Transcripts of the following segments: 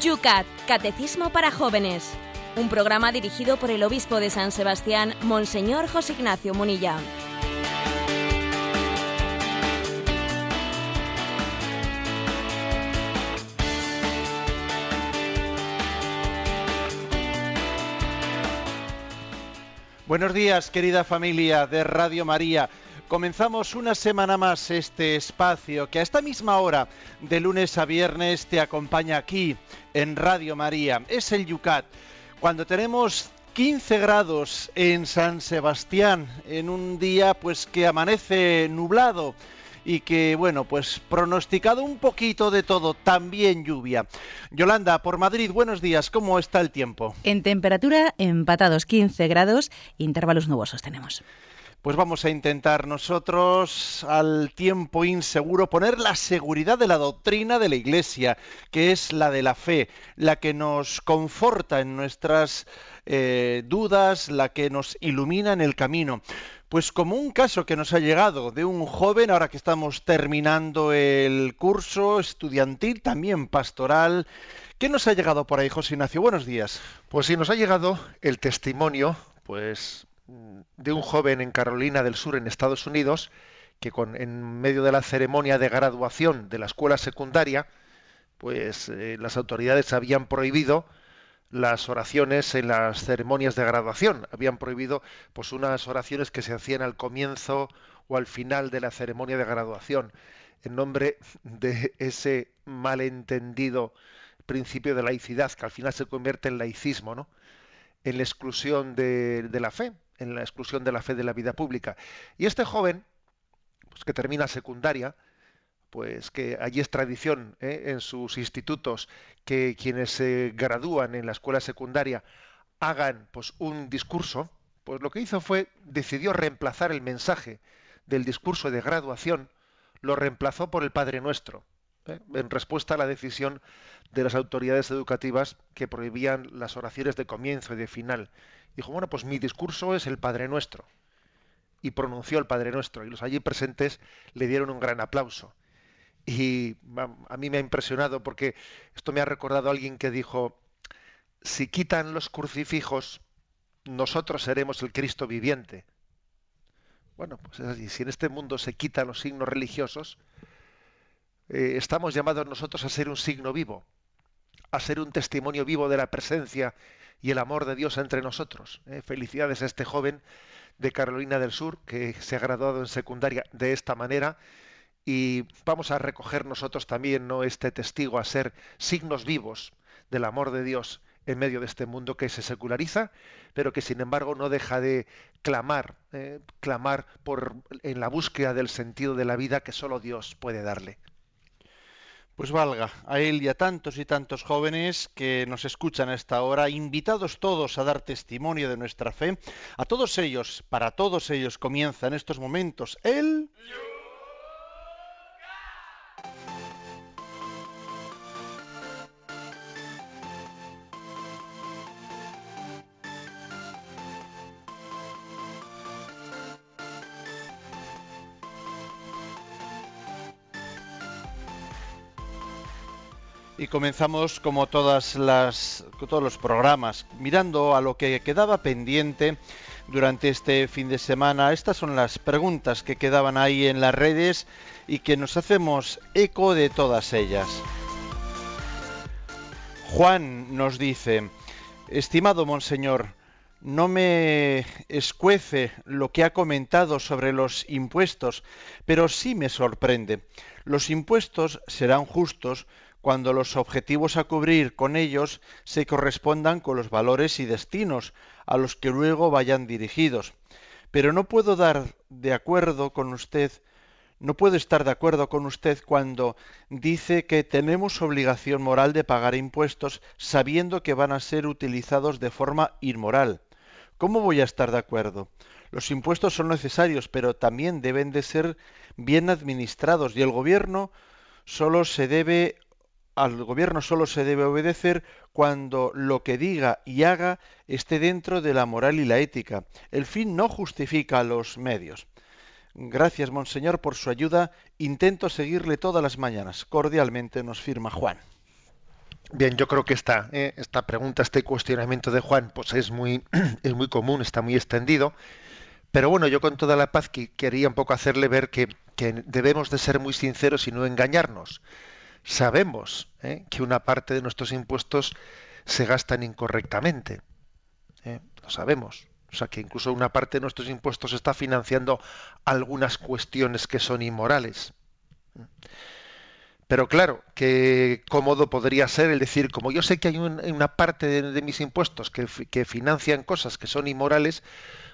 Yucat, Catecismo para Jóvenes. Un programa dirigido por el obispo de San Sebastián, Monseñor José Ignacio Munilla. Buenos días, querida familia de Radio María. Comenzamos una semana más este espacio que a esta misma hora, de lunes a viernes, te acompaña aquí en Radio María. Es el Yucat. Cuando tenemos 15 grados en San Sebastián, en un día pues que amanece nublado y que, bueno, pues pronosticado un poquito de todo, también lluvia. Yolanda, por Madrid, buenos días, ¿cómo está el tiempo? En temperatura, empatados 15 grados, intervalos nubosos tenemos. Pues vamos a intentar nosotros al tiempo inseguro poner la seguridad de la doctrina de la Iglesia, que es la de la fe, la que nos conforta en nuestras eh, dudas, la que nos ilumina en el camino. Pues como un caso que nos ha llegado de un joven, ahora que estamos terminando el curso estudiantil, también pastoral, ¿qué nos ha llegado por ahí, José Ignacio? Buenos días. Pues sí, nos ha llegado el testimonio, pues, de un joven en Carolina del Sur, en Estados Unidos, que con, en medio de la ceremonia de graduación de la escuela secundaria, pues eh, las autoridades habían prohibido las oraciones en las ceremonias de graduación. Habían prohibido pues unas oraciones que se hacían al comienzo o al final de la ceremonia de graduación en nombre de ese malentendido principio de laicidad que al final se convierte en laicismo, ¿no? En la exclusión de, de la fe, en la exclusión de la fe de la vida pública. Y este joven, pues que termina secundaria, pues que allí es tradición ¿eh? en sus institutos que quienes se gradúan en la escuela secundaria hagan pues un discurso, pues lo que hizo fue decidió reemplazar el mensaje del discurso de graduación, lo reemplazó por el Padre Nuestro, ¿eh? en respuesta a la decisión de las autoridades educativas que prohibían las oraciones de comienzo y de final. Dijo, bueno, pues mi discurso es el Padre Nuestro. Y pronunció el Padre Nuestro. Y los allí presentes le dieron un gran aplauso. Y a mí me ha impresionado porque esto me ha recordado a alguien que dijo, si quitan los crucifijos, nosotros seremos el Cristo viviente. Bueno, pues es así. Si en este mundo se quitan los signos religiosos, eh, estamos llamados nosotros a ser un signo vivo, a ser un testimonio vivo de la presencia y el amor de Dios entre nosotros. Eh. Felicidades a este joven de Carolina del Sur que se ha graduado en secundaria de esta manera y vamos a recoger nosotros también ¿no? este testigo a ser signos vivos del amor de Dios en medio de este mundo que se seculariza, pero que sin embargo no deja de clamar, eh, clamar por en la búsqueda del sentido de la vida que solo Dios puede darle. Pues valga a él y a tantos y tantos jóvenes que nos escuchan a esta hora, invitados todos a dar testimonio de nuestra fe, a todos ellos, para todos ellos comienza en estos momentos el... Y comenzamos como todas las, todos los programas, mirando a lo que quedaba pendiente durante este fin de semana. Estas son las preguntas que quedaban ahí en las redes y que nos hacemos eco de todas ellas. Juan nos dice, estimado monseñor, no me escuece lo que ha comentado sobre los impuestos, pero sí me sorprende. Los impuestos serán justos cuando los objetivos a cubrir con ellos se correspondan con los valores y destinos a los que luego vayan dirigidos. Pero no puedo dar de acuerdo con usted, no puedo estar de acuerdo con usted cuando dice que tenemos obligación moral de pagar impuestos sabiendo que van a ser utilizados de forma inmoral. ¿Cómo voy a estar de acuerdo? Los impuestos son necesarios, pero también deben de ser bien administrados y el gobierno solo se debe al gobierno solo se debe obedecer cuando lo que diga y haga esté dentro de la moral y la ética. El fin no justifica los medios. Gracias, Monseñor, por su ayuda. Intento seguirle todas las mañanas. Cordialmente nos firma Juan. Bien, yo creo que esta, eh, pregunta, este cuestionamiento de Juan, pues es muy, es muy común, está muy extendido. Pero bueno, yo con toda la paz que quería un poco hacerle ver que, debemos de ser muy sinceros y no engañarnos. Sabemos eh, que una parte de nuestros impuestos se gastan incorrectamente. Eh, lo sabemos. O sea, que incluso una parte de nuestros impuestos está financiando algunas cuestiones que son inmorales. Pero claro, qué cómodo podría ser el decir, como yo sé que hay una parte de, mis impuestos que, que, financian cosas que son inmorales,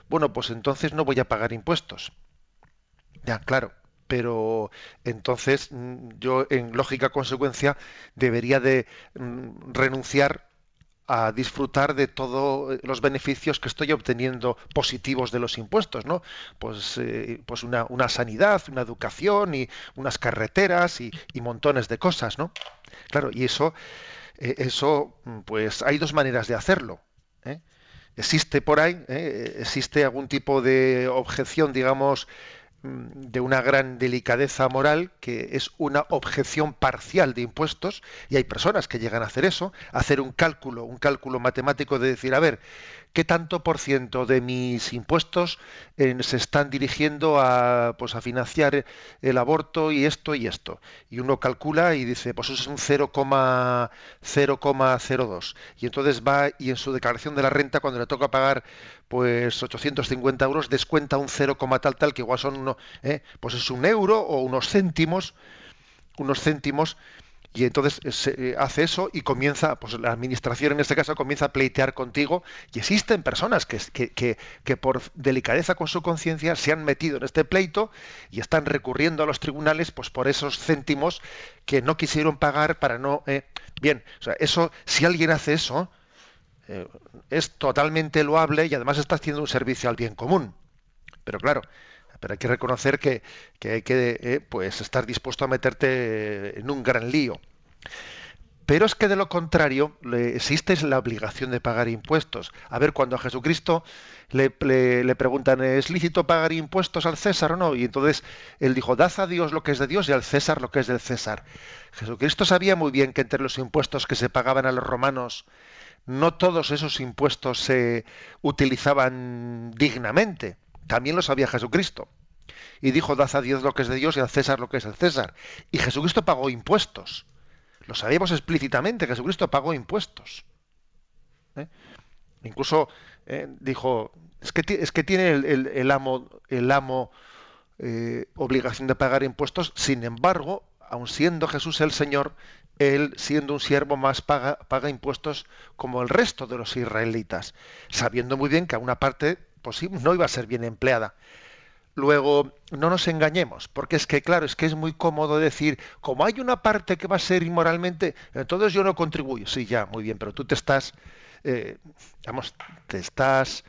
bueno, pues entonces no voy a pagar impuestos. Ya, claro, pero entonces mm, yo en lógica consecuencia debería de mm, renunciar a disfrutar de todos eh, los beneficios que estoy obteniendo positivos de los impuestos, ¿no? Pues, eh, pues una, sanidad, una educación y unas carreteras y, montones de cosas, ¿no? Claro, y eso, eh, eso, pues hay dos maneras de hacerlo. Existe por ahí, existe algún tipo de objeción, digamos, Mm, de una gran delicadeza moral que es una objeción parcial de impuestos y hay personas que llegan a hacer eso, a hacer un cálculo, un cálculo matemático de decir, a ver, ¿qué tanto por ciento de mis impuestos eh, se están dirigiendo a, pues, a financiar el aborto y esto y esto? Y uno calcula y dice, pues eso es un 0,02. Y entonces va y en su declaración de la renta, cuando le toca pagar pues 850 euros, descuenta un 0, tal tal, que igual son, uno, ¿eh? pues es un euro o unos céntimos, unos céntimos, y entonces eh, se eh, hace eso y comienza, pues la administración en este caso comienza a pleitear contigo y existen personas que, que, que, por delicadeza con su conciencia se han metido en este pleito y están recurriendo a los tribunales pues por esos céntimos que no quisieron pagar para no... bien, o sea, eso, si alguien hace eso, eh, es totalmente loable y además está haciendo un servicio al bien común. Pero claro, pero hay que reconocer que, hay que eh, pues estar dispuesto a meterte en un gran lío. Pero es que de lo contrario existe la obligación de pagar impuestos. A ver, cuando a Jesucristo le, le, preguntan, ¿es lícito pagar impuestos al César o no? Y entonces él dijo, dad a Dios lo que es de Dios y al César lo que es del César. Jesucristo sabía muy bien que entre los impuestos que se pagaban a los romanos no todos esos impuestos se utilizaban dignamente. También lo sabía Jesucristo. Y dijo, dad a Dios lo que es de Dios y a César lo que es el César. Y Jesucristo pagó impuestos. Lo sabíamos explícitamente, Jesucristo pagó impuestos. ¿Eh? Incluso eh, dijo, es que, es que tiene el, amo, el amo eh, obligación de pagar impuestos, sin embargo, aun siendo Jesús el Señor, él, siendo un siervo más, paga, paga impuestos como el resto de los israelitas, sabiendo muy bien que a una parte no iba a ser bien empleada. Luego, no nos engañemos, porque es que, claro, es que es muy cómodo decir, como hay una parte que va a ser inmoralmente, entonces yo no contribuyo. Sí, ya, muy bien, pero tú te estás, eh, te estás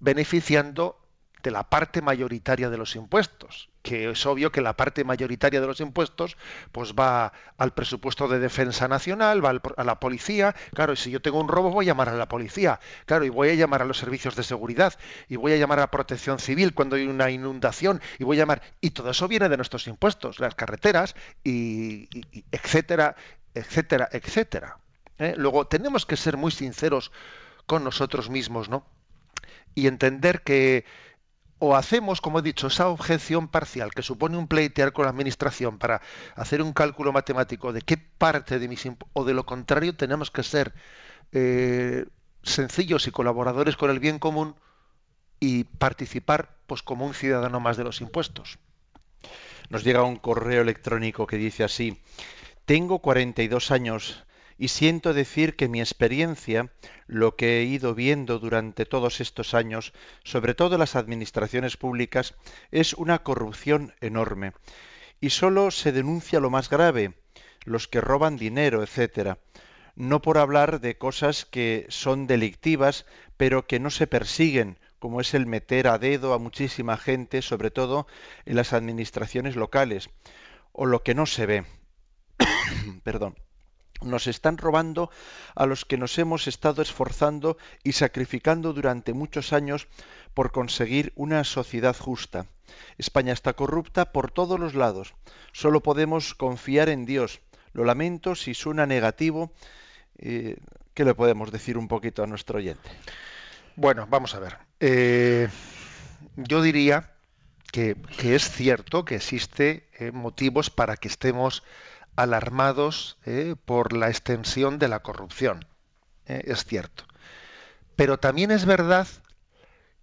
beneficiando de la parte mayoritaria de los impuestos, que es obvio que la parte mayoritaria de los impuestos pues va al presupuesto de defensa nacional, va a la policía, claro, y si yo tengo un robo voy a llamar a la policía, claro, y voy a llamar a los servicios de seguridad, y voy a llamar a protección civil cuando hay una inundación, y voy a llamar, y todo eso viene de nuestros impuestos, las carreteras, y, etcétera, etcétera, etcétera. ¿eh? Luego, tenemos que ser muy sinceros con nosotros mismos, ¿no? Y entender que o hacemos, como he dicho, esa objeción parcial que supone un pleitear con la administración para hacer un cálculo matemático de qué parte de mis o de lo contrario tenemos que ser eh, sencillos y colaboradores con el bien común y participar pues como un ciudadano más de los impuestos. Nos llega un correo electrónico que dice así: Tengo 42 años y siento decir que mi experiencia, lo que he ido viendo durante todos estos años, sobre todo las administraciones públicas, es una corrupción enorme. Y sólo se denuncia lo más grave, los que roban dinero, etcétera. No por hablar de cosas que son delictivas, pero que no se persiguen, como es el meter a dedo a muchísima gente, sobre todo en las administraciones locales, o lo que no se ve. Perdón nos están robando a los que nos hemos estado esforzando y sacrificando durante muchos años por conseguir una sociedad justa. España está corrupta por todos los lados. Solo podemos confiar en Dios. Lo lamento si suena negativo ¿Qué le podemos decir un poquito a nuestro oyente? Bueno, vamos a ver. Eh, yo diría que, es cierto que existe eh, motivos para que estemos alarmados eh, por la extensión de la corrupción. es cierto. Pero también es verdad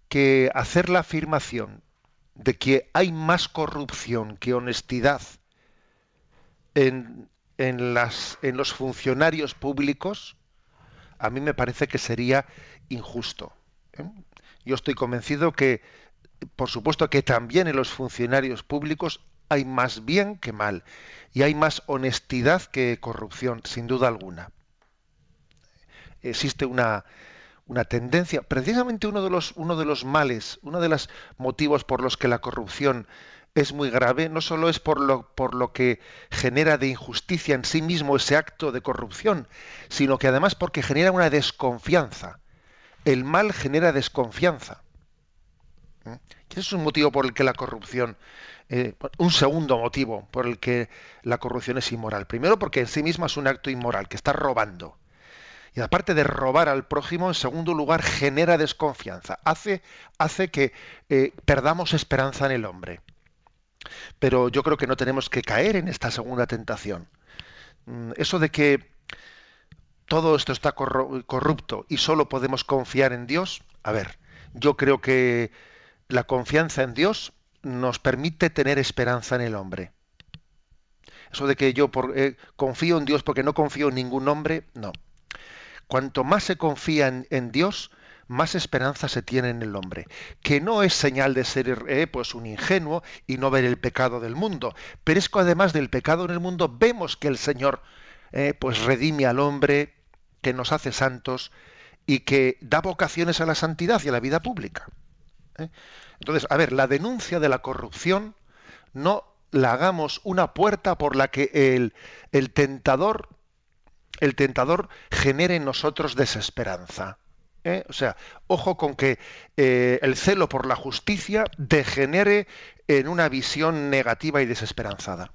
que hacer la afirmación de que hay más corrupción que honestidad en, en, las, en los funcionarios públicos, a mí me parece que sería injusto. ¿eh? Yo estoy convencido que, por supuesto, que también en los funcionarios públicos hay más bien que mal y hay más honestidad que corrupción, sin duda alguna. Existe una, una tendencia, precisamente uno de los, uno de los males, uno de los motivos por los que la corrupción es muy grave, no solo es por lo, por lo que genera de injusticia en sí mismo ese acto de corrupción, sino que además porque genera una desconfianza. El mal genera desconfianza. ¿Eh? ese es un motivo por el que la corrupción, eh, un segundo motivo por el que la corrupción es inmoral. Primero porque en sí misma es un acto inmoral, que está robando. Y aparte de robar al prójimo, en segundo lugar, genera desconfianza. Hace, hace que eh, perdamos esperanza en el hombre. Pero yo creo que no tenemos que caer en esta segunda tentación. Mm, eso de que todo esto está corrupto y solo podemos confiar en Dios, a ver, yo creo que la confianza en Dios nos permite tener esperanza en el hombre. Eso de que yo eh, confío en Dios porque no confío en ningún hombre, no. Cuanto más se confía en Dios, más esperanza se tiene en el hombre, que no es señal de ser eh, pues un ingenuo y no ver el pecado del mundo, pero es que además del pecado en el mundo vemos que el Señor eh, pues redime al hombre, que nos hace santos y que da vocaciones a la santidad y a la vida pública. ¿Eh? Entonces, a ver, la denuncia de la corrupción no la hagamos una puerta por la que el, el tentador el tentador genere en nosotros desesperanza. ¿eh? O sea, ojo con que eh, el celo por la justicia degenere en una visión negativa y desesperanzada.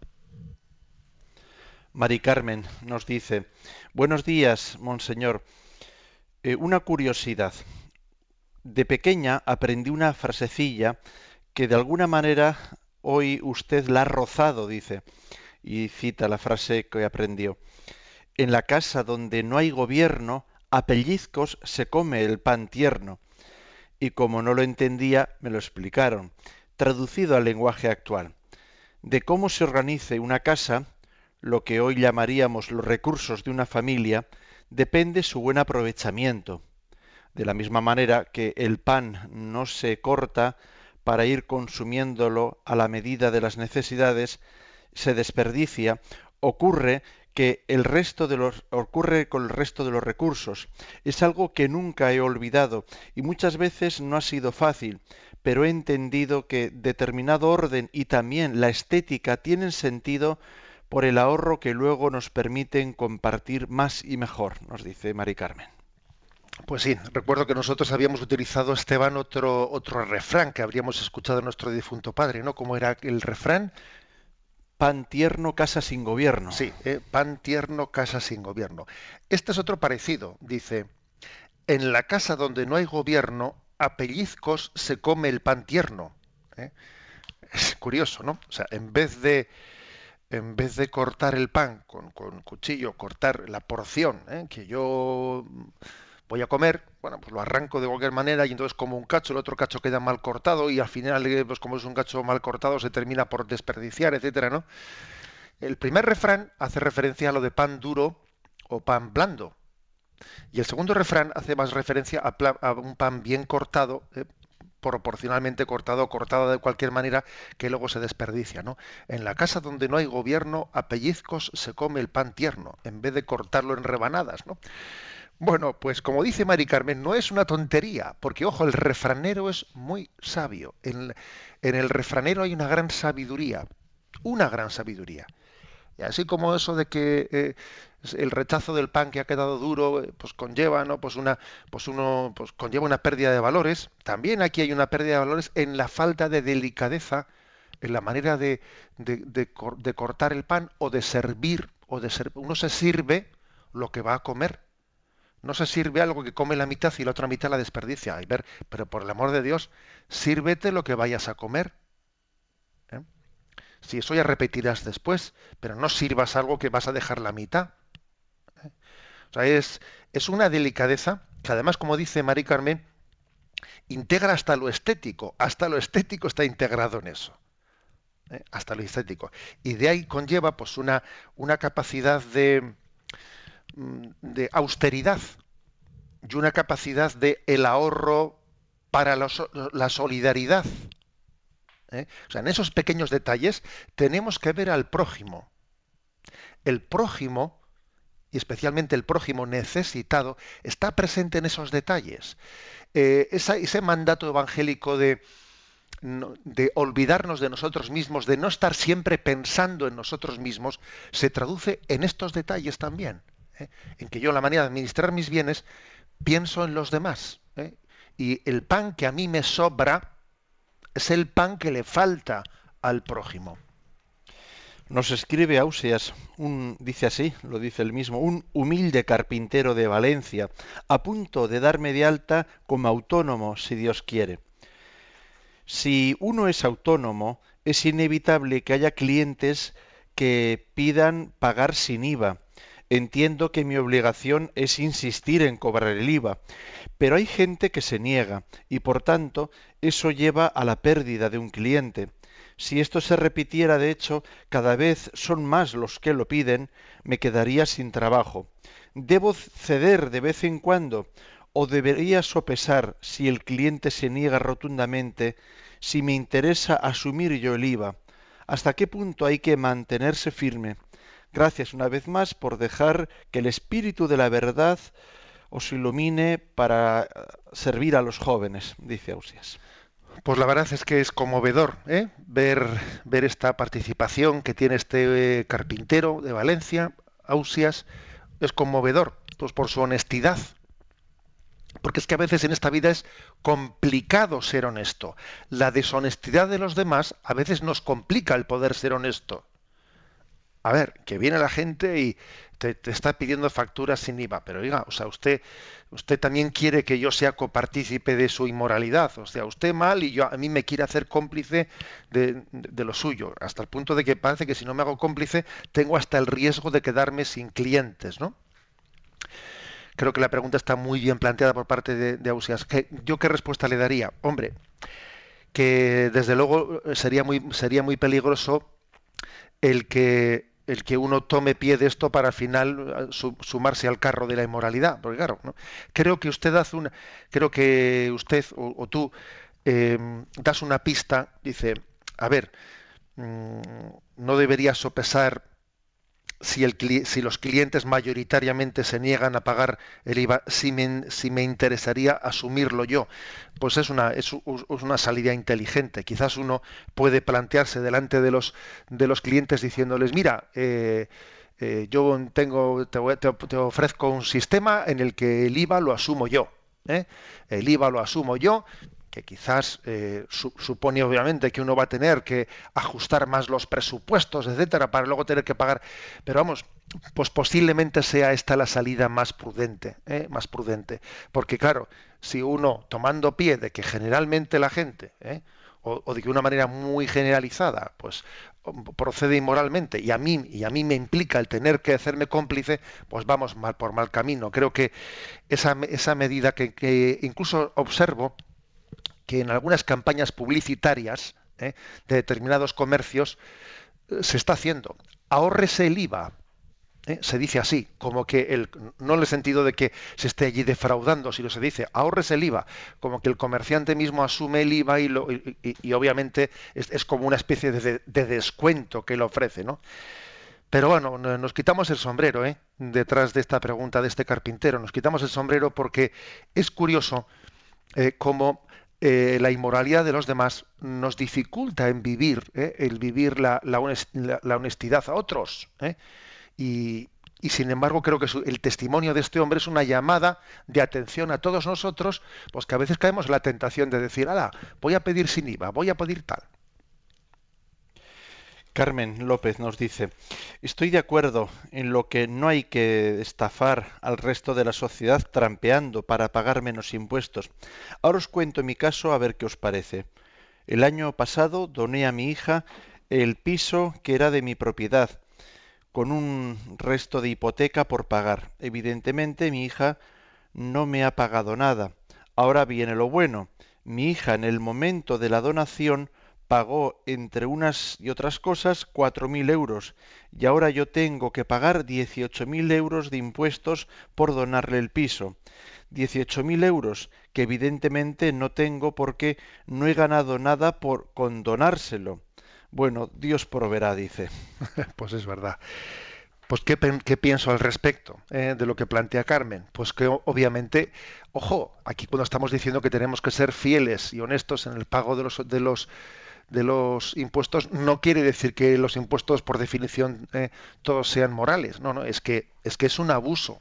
Mari Carmen nos dice, buenos días, monseñor. Una curiosidad. De pequeña aprendí una frasecilla que de alguna manera hoy usted la ha rozado, dice, y cita la frase que aprendió. En la casa donde no hay gobierno, a pellizcos se come el pan tierno. Y como no lo entendía, me lo explicaron, traducido al lenguaje actual. De cómo se organice una casa, lo que hoy llamaríamos los recursos de una familia, depende su buen aprovechamiento. De la misma manera que el pan no se corta para ir consumiéndolo a la medida de las necesidades, se desperdicia, ocurre que el resto de los ocurre con el resto de los recursos. Es algo que nunca he olvidado y muchas veces no ha sido fácil, pero he entendido que determinado orden y también la estética tienen sentido por el ahorro que luego nos permiten compartir más y mejor, nos dice Mari Carmen. Pues sí, recuerdo que nosotros habíamos utilizado, Esteban, otro, otro refrán que habríamos escuchado a nuestro difunto padre, ¿no? Como era el refrán, Pan tierno, casa sin gobierno. Sí, eh, pan tierno, casa sin gobierno. Este es otro parecido. Dice, en la casa donde no hay gobierno, a pellizcos se come el pan tierno. ¿eh? Es curioso, ¿no? O sea, en vez de, en vez de cortar el pan con, con cuchillo, cortar la porción ¿eh? que yo voy a comer, bueno, pues lo arranco de cualquier manera y entonces como un cacho, el otro cacho queda mal cortado y al final, eh, pues como es un cacho mal cortado, se termina por desperdiciar, etcétera, ¿no? El primer refrán hace referencia a lo de pan duro o pan blando. Y el segundo refrán hace más referencia a, un pan bien cortado, eh, proporcionalmente cortado o cortado de cualquier manera que luego se desperdicia. ¿no? En la casa donde no hay gobierno, a pellizcos se come el pan tierno, en vez de cortarlo en rebanadas. ¿no? Bueno, pues como dice Mari Carmen, no es una tontería, porque ojo, el refranero es muy sabio. En, el refranero hay una gran sabiduría, una gran sabiduría. Y así como eso de que eh, el rechazo del pan que ha quedado duro, eh, pues conlleva, ¿no? Pues una, pues uno, pues conlleva una pérdida de valores. También aquí hay una pérdida de valores en la falta de delicadeza, en la manera de, de, cortar el pan o de servir, o de ser, uno se sirve lo que va a comer No se sirve algo que come la mitad y la otra mitad la desperdicia. ver, pero por el amor de Dios, sírvete lo que vayas a comer. ¿eh? Si eso ya repetirás después, pero no sirvas algo que vas a dejar la mitad. ¿eh? O sea, es, es una delicadeza que además, como dice Mari Carmen, integra hasta lo estético. Hasta lo estético está integrado en eso. ¿eh? Hasta lo estético. Y de ahí conlleva pues una, una capacidad de, de austeridad y una capacidad de el ahorro para la solidaridad. ¿eh? O sea, en esos pequeños detalles tenemos que ver al prójimo. El prójimo, y especialmente el prójimo necesitado, está presente en esos detalles. Eh, ese mandato evangélico de olvidarnos de nosotros mismos, de no estar siempre pensando en nosotros mismos, se traduce en estos detalles también. ¿Eh? En que yo, la manera de administrar mis bienes, pienso en los demás. ¿eh? Y el pan que a mí me sobra es el pan que le falta al prójimo. Nos escribe Ausias, un, dice así, lo dice el mismo, un humilde carpintero de Valencia, a punto de darme de alta como autónomo, si Dios quiere. Si uno es autónomo, es inevitable que haya clientes que pidan pagar sin IVA. Entiendo que mi obligación es insistir en cobrar el IVA, pero hay gente que se niega y por tanto eso lleva a la pérdida de un cliente. Si esto se repitiera, de hecho, cada vez son más los que lo piden, me quedaría sin trabajo. ¿Debo ceder de vez en cuando o debería sopesar si el cliente se niega rotundamente si me interesa asumir yo el IVA? ¿Hasta qué punto hay que mantenerse firme? Gracias una vez más por dejar que el espíritu de la verdad os ilumine para servir a los jóvenes, dice Ausias. Pues la verdad es que es conmovedor ¿eh? ver, ver esta participación que tiene este eh, carpintero de Valencia, Ausias, es conmovedor, pues por su honestidad, porque es que a veces en esta vida es complicado ser honesto. La deshonestidad de los demás a veces nos complica el poder ser honesto. A ver, que viene la gente y te, está pidiendo facturas sin IVA, pero oiga, o sea, usted, usted también quiere que yo sea copartícipe de su inmoralidad, o sea, usted mal y yo a mí me quiere hacer cómplice de, de lo suyo, hasta el punto de que parece que si no me hago cómplice tengo hasta el riesgo de quedarme sin clientes, ¿no? creo que la pregunta está muy bien planteada por parte de, de Ausias. ¿Yo qué respuesta le daría? Hombre, que desde luego sería muy, sería muy peligroso el que el que uno tome pie de esto para al final eh, sumarse al carro de la inmoralidad. Porque claro, creo que usted hace una, creo que usted o, tú em, das una pista, dice, a ver, mm, no debería sopesar si, el, si, los clientes mayoritariamente se niegan a pagar el IVA, si me, si me interesaría asumirlo yo. Pues es una, es, una salida inteligente. Quizás uno puede plantearse delante de los, de los clientes diciéndoles, mira, eh, eh, yo tengo, te, te, ofrezco un sistema en el que el IVA lo asumo yo. ¿eh? El IVA lo asumo yo quizás eh, supone obviamente que uno va a tener que ajustar más los presupuestos, etcétera, para luego tener que pagar. Pero vamos, pues posiblemente sea esta la salida más prudente, ¿eh? más prudente, porque claro, si uno tomando pie de que generalmente la gente ¿eh? o, de que una manera muy generalizada, pues procede inmoralmente y a mí y a mí me implica el tener que hacerme cómplice, pues vamos mal por mal camino. Creo que esa, esa medida que incluso observo que en algunas campañas publicitarias ¿eh? de determinados comercios eh, se está haciendo. Ahórrese el IVA. ¿eh? Se dice así, como que el, no en el sentido de que se esté allí defraudando, sino se dice ahórrese el IVA, como que el comerciante mismo asume el IVA y, y, obviamente es, como una especie de, descuento que le ofrece, ¿no? Pero bueno, nos quitamos el sombrero, ¿eh? Detrás de esta pregunta de este carpintero, nos quitamos el sombrero porque es curioso cómo eh, la inmoralidad de los demás nos dificulta en vivir, eh, el vivir la, honestidad a otros. Eh, y, sin embargo creo que el testimonio de este hombre es una llamada de atención a todos nosotros, pues que a veces caemos en la tentación de decir, ala, voy a pedir sin IVA, voy a pedir tal. Carmen López nos dice, estoy de acuerdo en lo que no hay que estafar al resto de la sociedad trampeando para pagar menos impuestos. Ahora os cuento mi caso a ver qué os parece. El año pasado doné a mi hija el piso que era de mi propiedad, con un resto de hipoteca por pagar. Evidentemente mi hija no me ha pagado nada. Ahora viene lo bueno. Mi hija en el momento de la donación pagó entre unas y otras cosas cuatro mil euros y ahora yo tengo que pagar dieciocho mil euros de impuestos por donarle el piso. Dieciocho mil euros que evidentemente no tengo porque no he ganado nada por condonárselo. Bueno, Dios proveerá, dice. pues es verdad. Pues ¿qué, pienso al respecto eh, de lo que plantea Carmen? Pues que obviamente, ojo, aquí cuando estamos diciendo que tenemos que ser fieles y honestos en el pago de los, de los de los impuestos no quiere decir que los impuestos por definición eh, todos sean morales no no es que es que es un abuso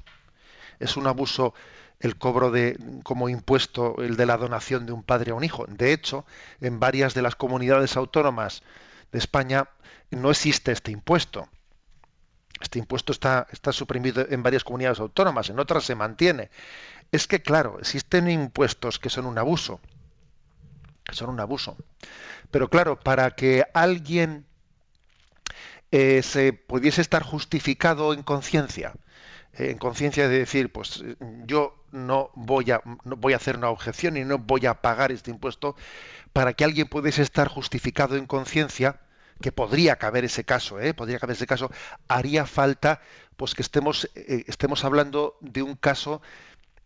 es un abuso el cobro de como impuesto el de la donación de un padre a un hijo de hecho en varias de las comunidades autónomas de España no existe este impuesto este impuesto está, está suprimido en varias comunidades autónomas, en otras se mantiene. Es que, claro, existen impuestos que son un abuso son un abuso. Pero claro, para que alguien eh, se pudiese estar justificado en conciencia, eh, en conciencia de decir, pues yo no voy a no voy a hacer una objeción y no voy a pagar este impuesto, para que alguien pudiese estar justificado en conciencia, que podría caber ese caso, ¿eh? podría caber ese caso, haría falta pues que estemos eh, estemos hablando de un caso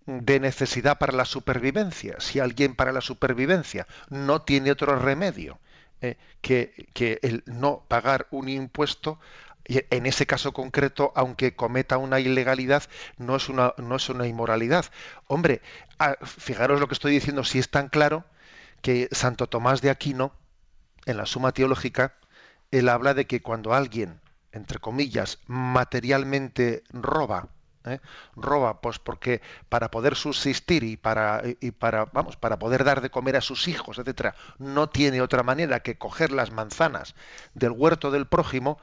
de necesidad para la supervivencia. Si alguien para la supervivencia no tiene otro remedio eh, que, que, el no pagar un impuesto, en ese caso concreto, aunque cometa una ilegalidad, no es una, no es una inmoralidad. Hombre, fijaros lo que estoy diciendo, si es tan claro que Santo Tomás de Aquino, en la Suma Teológica, él habla de que cuando alguien, entre comillas, materialmente roba, ¿eh? roba pues porque para poder subsistir y para y para vamos para poder dar de comer a sus hijos etcétera no tiene otra manera que coger las manzanas del huerto del prójimo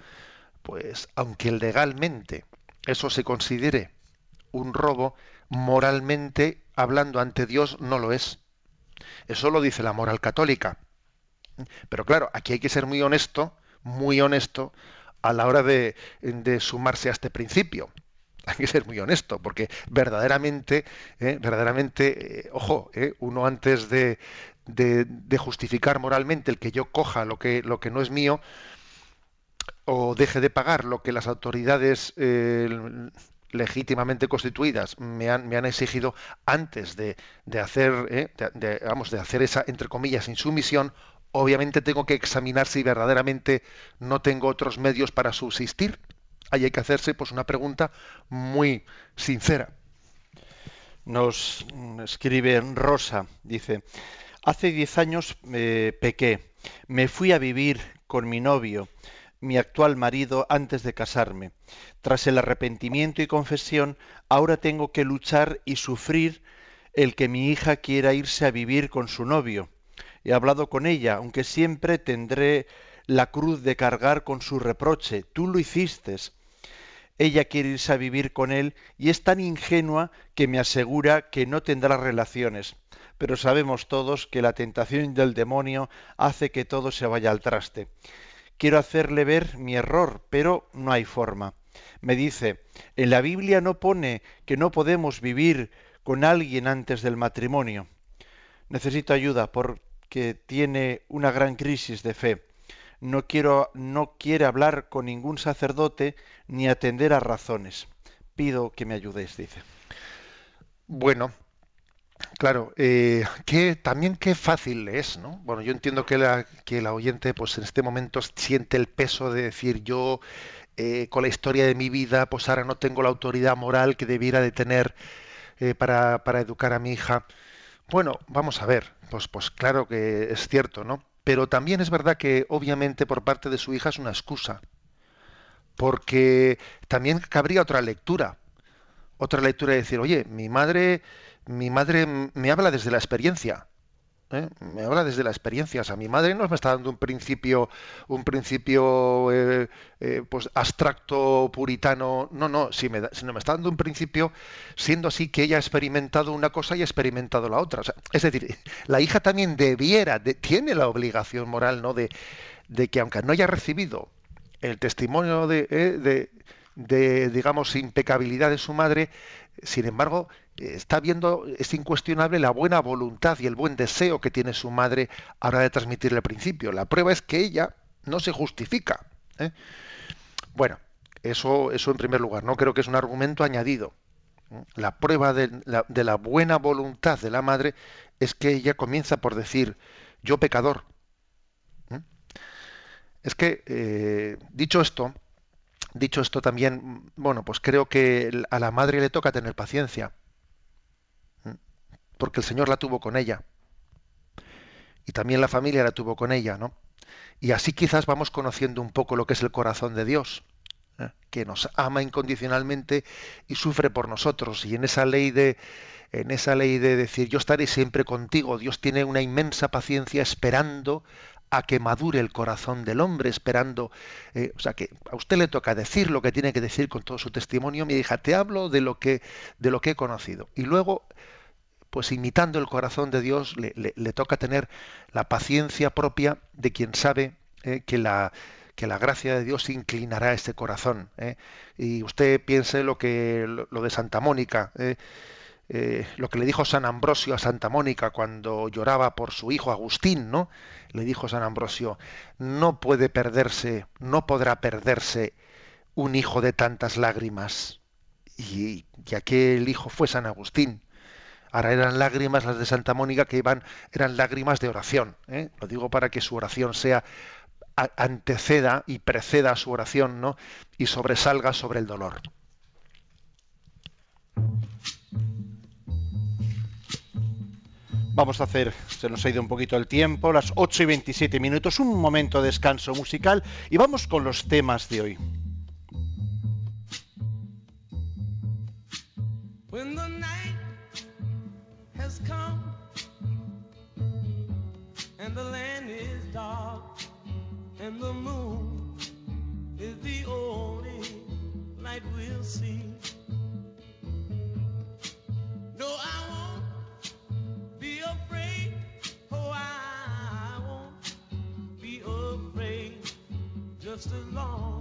pues aunque legalmente eso se considere un robo moralmente hablando ante Dios no lo es. Eso lo dice la moral católica. Pero claro aquí hay que ser muy honesto muy honesto a la hora de, de sumarse a este principio hay que ser muy honesto, porque verdaderamente, eh, verdaderamente, eh, ojo, eh, uno antes de, justificar moralmente el que yo coja lo que, no es mío, o deje de pagar lo que las autoridades legítimamente constituidas me han, me han exigido antes de, hacer, vamos, de hacer esa, entre comillas, insumisión, obviamente tengo que examinar si verdaderamente no tengo otros medios para subsistir ahí hay que hacerse pues una pregunta muy sincera. Nos escribe Rosa, dice, hace diez años me pequé, me fui a vivir con mi novio, mi actual marido, antes de casarme. Tras el arrepentimiento y confesión, ahora tengo que luchar y sufrir el que mi hija quiera irse a vivir con su novio. He hablado con ella, aunque siempre tendré la cruz de cargar con su reproche. Tú lo hiciste. Ella quiere irse a vivir con él y es tan ingenua que me asegura que no tendrá relaciones. Pero sabemos todos que la tentación del demonio hace que todo se vaya al traste. Quiero hacerle ver mi error, pero no hay forma. Me dice, en la Biblia no pone que no podemos vivir con alguien antes del matrimonio. Necesito ayuda porque tiene una gran crisis de fe no, quiero, no quiere hablar con ningún sacerdote ni atender a razones. Pido que me ayudéis, dice. Bueno, Claro, eh, que también qué fácil es, ¿no? Bueno, yo entiendo que la, oyente, pues en este momento siente el peso de decir yo eh, con la historia de mi vida, pues ahora no tengo la autoridad moral que debiera de tener eh, para, para educar a mi hija. Bueno, vamos a ver, pues, pues claro que es cierto, ¿no? Pero también es verdad que obviamente por parte de su hija es una excusa, porque también cabría otra lectura, otra lectura de decir, oye, mi madre, mi madre me habla desde la experiencia, ¿eh? me habla desde la experiencia. O sea, mi madre no me está dando un principio, un principio eh, eh, pues abstracto, puritano. No, no, si me, sino me está dando un principio, siendo así que ella ha experimentado una cosa y ha experimentado la otra. es decir, la hija también debiera, tiene la obligación moral, ¿no? De, de que aunque no haya recibido el testimonio de, de digamos, impecabilidad de su madre, sin embargo, está viendo, es incuestionable la buena voluntad y el buen deseo que tiene su madre a la hora de transmitirle el principio. La prueba es que ella no se justifica. ¿eh? Bueno, eso, eso en primer lugar, no creo que es un argumento añadido. La prueba de la, buena voluntad de la madre es que ella comienza por decir, yo pecador. ¿eh? Es que, eh, dicho esto, dicho esto también, bueno, pues creo que a la madre le toca tener paciencia porque el Señor la tuvo con ella. Y también la familia la tuvo con ella, ¿no? Y así quizás vamos conociendo un poco lo que es el corazón de Dios, ¿eh? que nos ama incondicionalmente y sufre por nosotros. Y en esa ley de en esa ley de decir yo estaré siempre contigo, Dios tiene una inmensa paciencia esperando a que madure el corazón del hombre, esperando, eh, o sea que a usted le toca decir lo que tiene que decir con todo su testimonio, mi hija, te hablo de lo que de lo que he conocido. Y luego pues imitando el corazón de Dios, le, toca tener la paciencia propia de quien sabe eh, que, la, que la gracia de Dios inclinará ese corazón. Eh. Y usted piense lo que lo, de Santa Mónica, eh, lo que le dijo San Ambrosio a Santa Mónica cuando lloraba por su hijo Agustín, ¿no? Le dijo San Ambrosio, no puede perderse, no podrá perderse un hijo de tantas lágrimas. Y, y aquel hijo fue San Agustín. Ahora eran lágrimas las de Santa Mónica que iban, eran lágrimas de oración. ¿eh? Lo digo para que su oración sea anteceda y preceda a su oración, ¿no? Y sobresalga sobre el dolor. Vamos a hacer, se nos ha ido un poquito el tiempo, las 8 y 27 minutos, un momento de descanso musical y vamos con los temas de hoy. and the land is dark, and the moon is the only light we'll see. No, I Just as long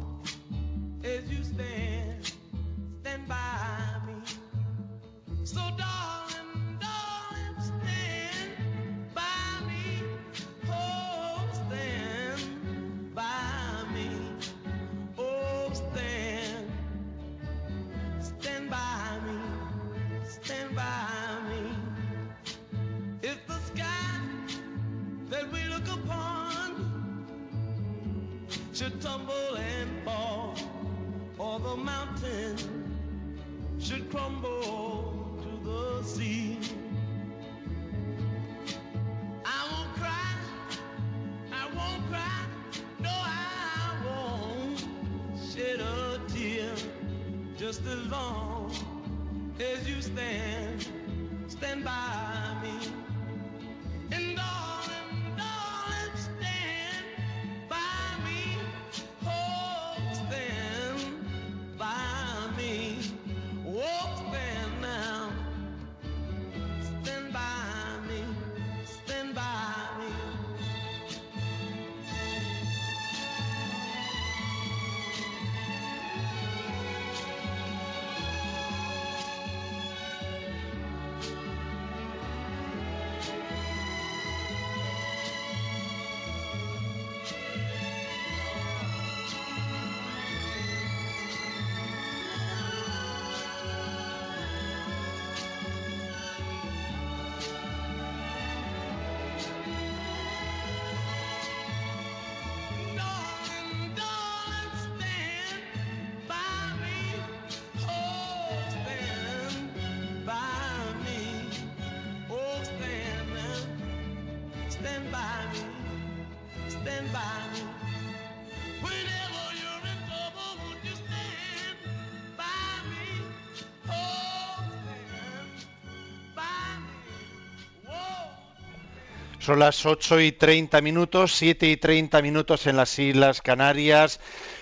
Son las 8 y 30 minutos, 7 y 30 minutos en las Islas Canarias.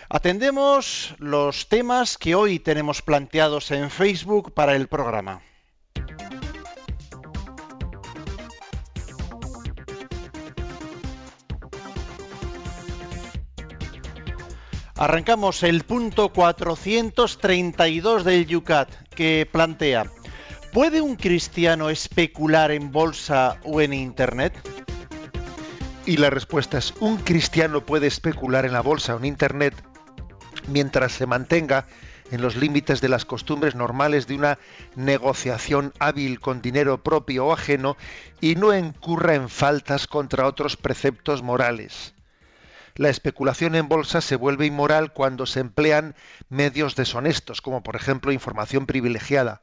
Atendemos los temas que hoy tenemos planteados en Facebook para el programa. Arrancamos el punto 432 del Yucat que plantea ¿Puede un cristiano especular en bolsa o en Internet? Y la respuesta es, un cristiano puede especular en la bolsa o en Internet mientras se mantenga en los límites de las costumbres normales de una negociación hábil con dinero propio o ajeno y no incurra en faltas contra otros preceptos morales. La especulación en bolsa se vuelve inmoral cuando se emplean medios deshonestos, como por ejemplo información privilegiada,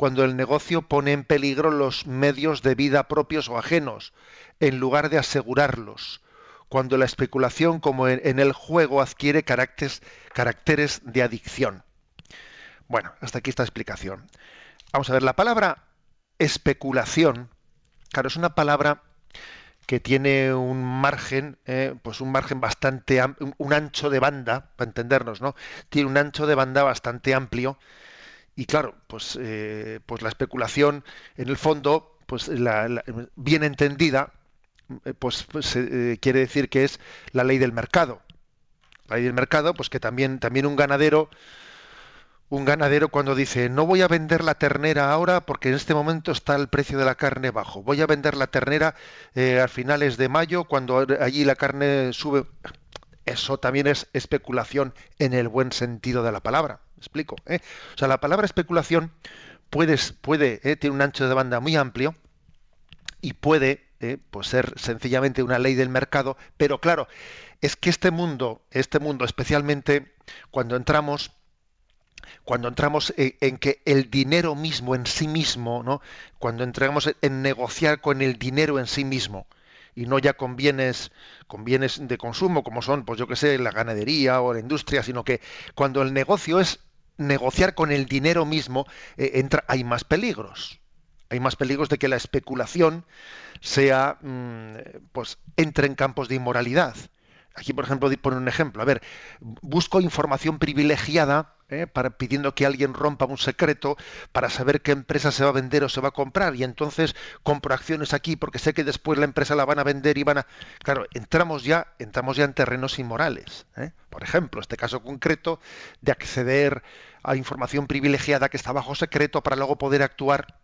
cuando el negocio pone en peligro los medios de vida propios o ajenos, en lugar de asegurarlos, cuando la especulación como en, el juego adquiere caracteres, de adicción. Bueno, hasta aquí esta explicación. Vamos a ver, la palabra especulación, claro, es una palabra que tiene un margen, eh, pues un margen bastante, un ancho de banda, para entendernos, ¿no? Tiene un ancho de banda bastante amplio y claro, pues, eh, pues la especulación, en el fondo, pues bien entendida, eh, pues, pues eh, quiere decir que es la ley del mercado. La ley del mercado, pues que también, también un ganadero, un ganadero cuando dice no voy a vender la ternera ahora porque en este momento está el precio de la carne bajo. Voy a vender la ternera a finales de mayo cuando allí la carne sube. Eso también es especulación en el buen sentido de la palabra explico. ¿eh? O sea, la palabra especulación puede, eh, tiene un ancho de banda muy amplio y puede eh, pues ser sencillamente una ley del mercado, pero claro, es que este mundo, este mundo especialmente cuando entramos cuando entramos en, que el dinero mismo en sí mismo, ¿no? Cuando entramos en negociar con el dinero en sí mismo, y no ya con bienes, con bienes de consumo como son, pues yo que sé, la ganadería o la industria, sino que cuando el negocio es negociar con el dinero mismo, eh, entra, hay más peligros. Hay más peligros de que la especulación sea, mm, pues, entre en campos de inmoralidad. Aquí, por ejemplo, pone un ejemplo. A ver, busco información privilegiada ¿eh? para, pidiendo que alguien rompa un secreto para saber qué empresa se va a vender o se va a comprar. Y entonces compro acciones aquí porque sé que después la empresa la van a vender y van a. Claro, entramos ya, entramos ya en terrenos inmorales. ¿eh? Por ejemplo, este caso concreto de acceder a información privilegiada que está bajo secreto para luego poder actuar.